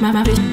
mach dich. Dich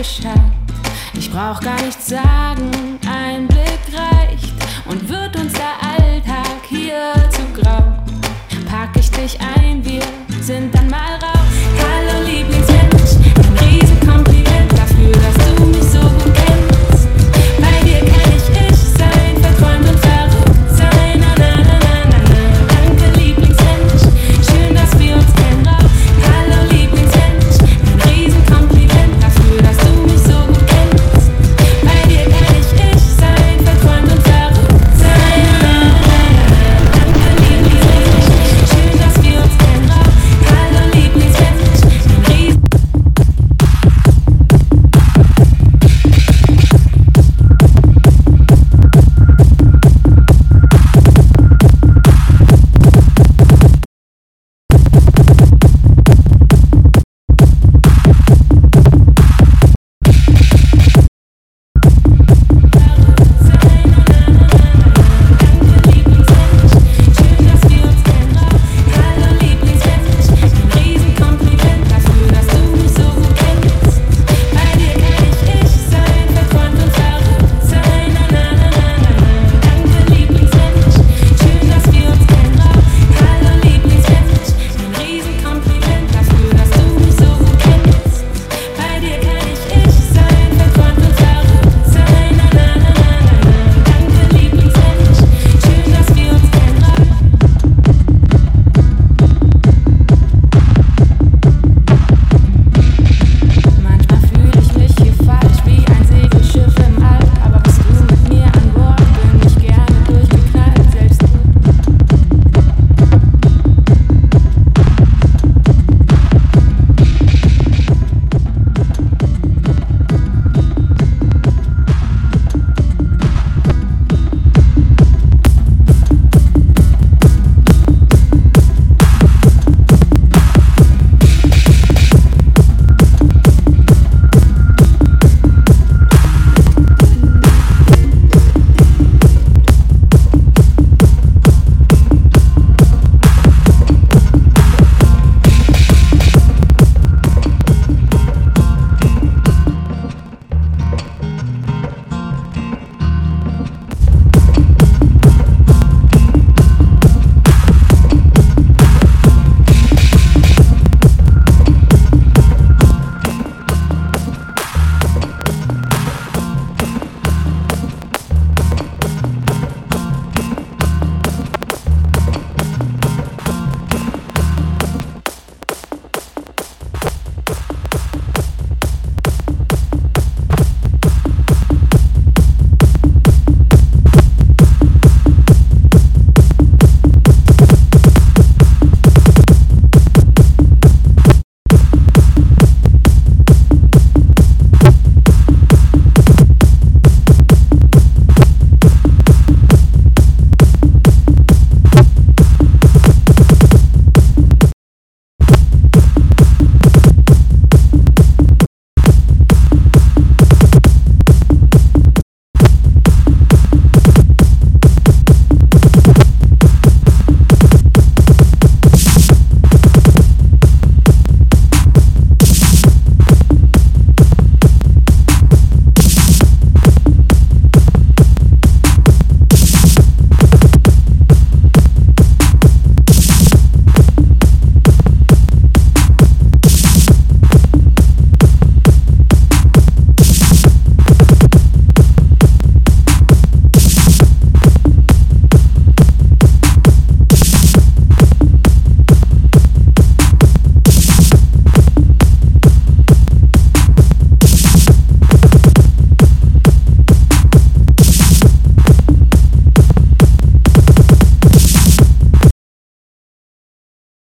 Bescheid. Ich brauch gar nichts sagen, ein Blick reicht. Und wird uns der Alltag hier zu grau, pack ich dich ein, wir sind dann mal raus. Hallo Lieblingsmensch, ein Riesenkompliment dafür, dass